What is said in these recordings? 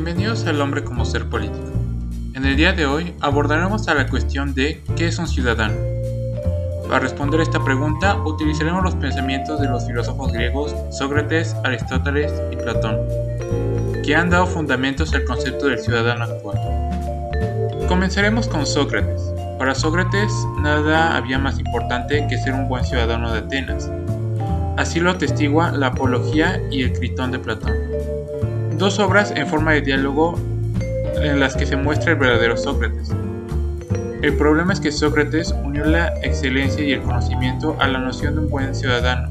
Bienvenidos al hombre como ser político. En el día de hoy abordaremos a la cuestión de ¿qué es un ciudadano? Para responder esta pregunta utilizaremos los pensamientos de los filósofos griegos Sócrates, Aristóteles y Platón, que han dado fundamentos al concepto del ciudadano actual. Comenzaremos con Sócrates. Para Sócrates nada había más importante que ser un buen ciudadano de Atenas. Así lo atestigua la Apología y el Critón de Platón. Dos obras en forma de diálogo en las que se muestra el verdadero Sócrates. El problema es que Sócrates unió la excelencia y el conocimiento a la noción de un buen ciudadano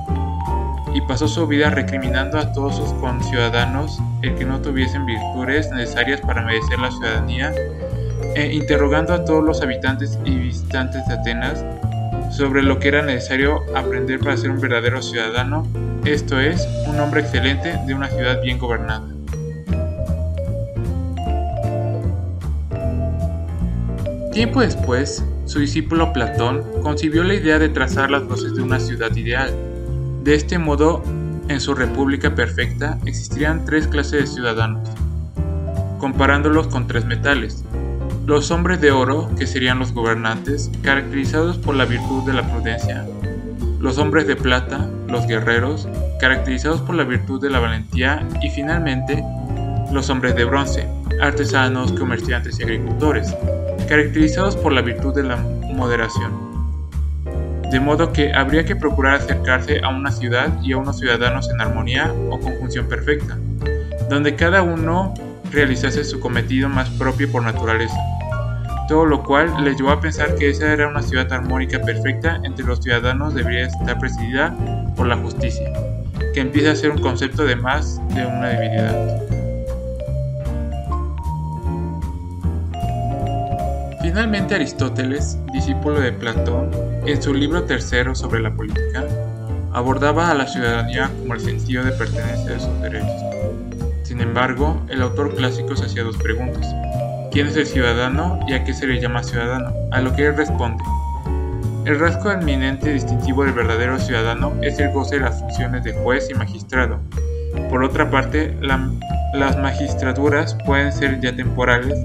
y pasó su vida recriminando a todos sus conciudadanos el que no tuviesen virtudes necesarias para merecer la ciudadanía e interrogando a todos los habitantes y visitantes de Atenas sobre lo que era necesario aprender para ser un verdadero ciudadano, esto es, un hombre excelente de una ciudad bien gobernada. Tiempo después, su discípulo Platón concibió la idea de trazar las bases de una ciudad ideal. De este modo, en su república perfecta existirían tres clases de ciudadanos, comparándolos con tres metales. Los hombres de oro, que serían los gobernantes, caracterizados por la virtud de la prudencia. Los hombres de plata, los guerreros, caracterizados por la virtud de la valentía. Y finalmente, los hombres de bronce, artesanos, comerciantes y agricultores, caracterizados por la virtud de la moderación. De modo que habría que procurar acercarse a una ciudad y a unos ciudadanos en armonía o conjunción perfecta, donde cada uno realizase su cometido más propio por naturaleza. Todo lo cual les llevó a pensar que esa era una ciudad armónica perfecta entre los ciudadanos debería estar presidida por la justicia, que empieza a ser un concepto de más de una divinidad. Finalmente Aristóteles, discípulo de Platón, en su libro tercero sobre la política, abordaba a la ciudadanía como el sentido de pertenencia de sus derechos. Sin embargo, el autor clásico se hacía dos preguntas. ¿Quién es el ciudadano y a qué se le llama ciudadano? A lo que él responde. El rasgo eminente distintivo del verdadero ciudadano es el goce de las funciones de juez y magistrado. Por otra parte, las magistraturas pueden ser ya temporales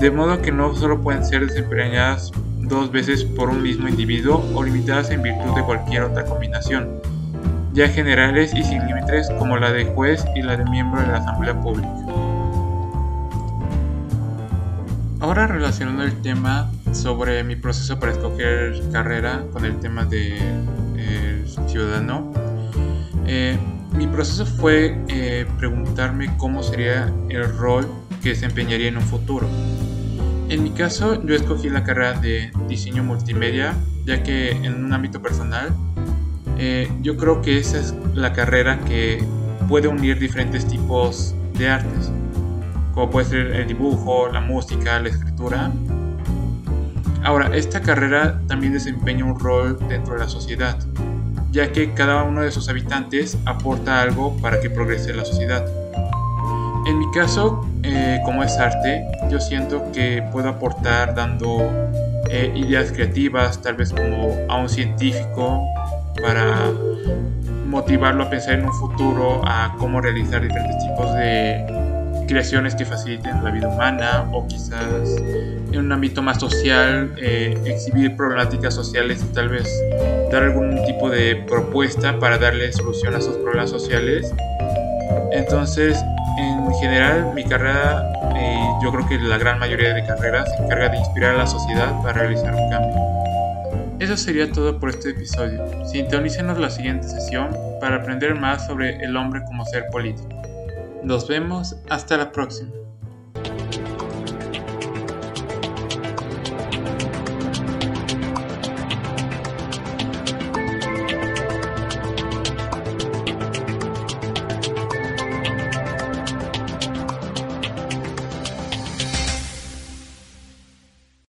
de modo que no solo pueden ser desempeñadas dos veces por un mismo individuo o limitadas en virtud de cualquier otra combinación, ya generales y sin límites como la de juez y la de miembro de la Asamblea Pública. Ahora relacionando el tema sobre mi proceso para escoger carrera con el tema de eh, ciudadano, eh, mi proceso fue eh, preguntarme cómo sería el rol que desempeñaría en un futuro. En mi caso, yo escogí la carrera de diseño multimedia, ya que en un ámbito personal, eh, yo creo que esa es la carrera que puede unir diferentes tipos de artes, como puede ser el dibujo, la música, la escritura. Ahora, esta carrera también desempeña un rol dentro de la sociedad, ya que cada uno de sus habitantes aporta algo para que progrese la sociedad. En mi caso, eh, como es arte, yo siento que puedo aportar dando eh, ideas creativas, tal vez como a un científico, para motivarlo a pensar en un futuro, a cómo realizar diferentes tipos de creaciones que faciliten la vida humana o quizás en un ámbito más social eh, exhibir problemáticas sociales y tal vez dar algún tipo de propuesta para darle solución a esos problemas sociales. Entonces en general, mi carrera, eh, yo creo que la gran mayoría de carreras se encarga de inspirar a la sociedad para realizar un cambio. Eso sería todo por este episodio. Sintonícenos la siguiente sesión para aprender más sobre el hombre como ser político. Nos vemos, hasta la próxima.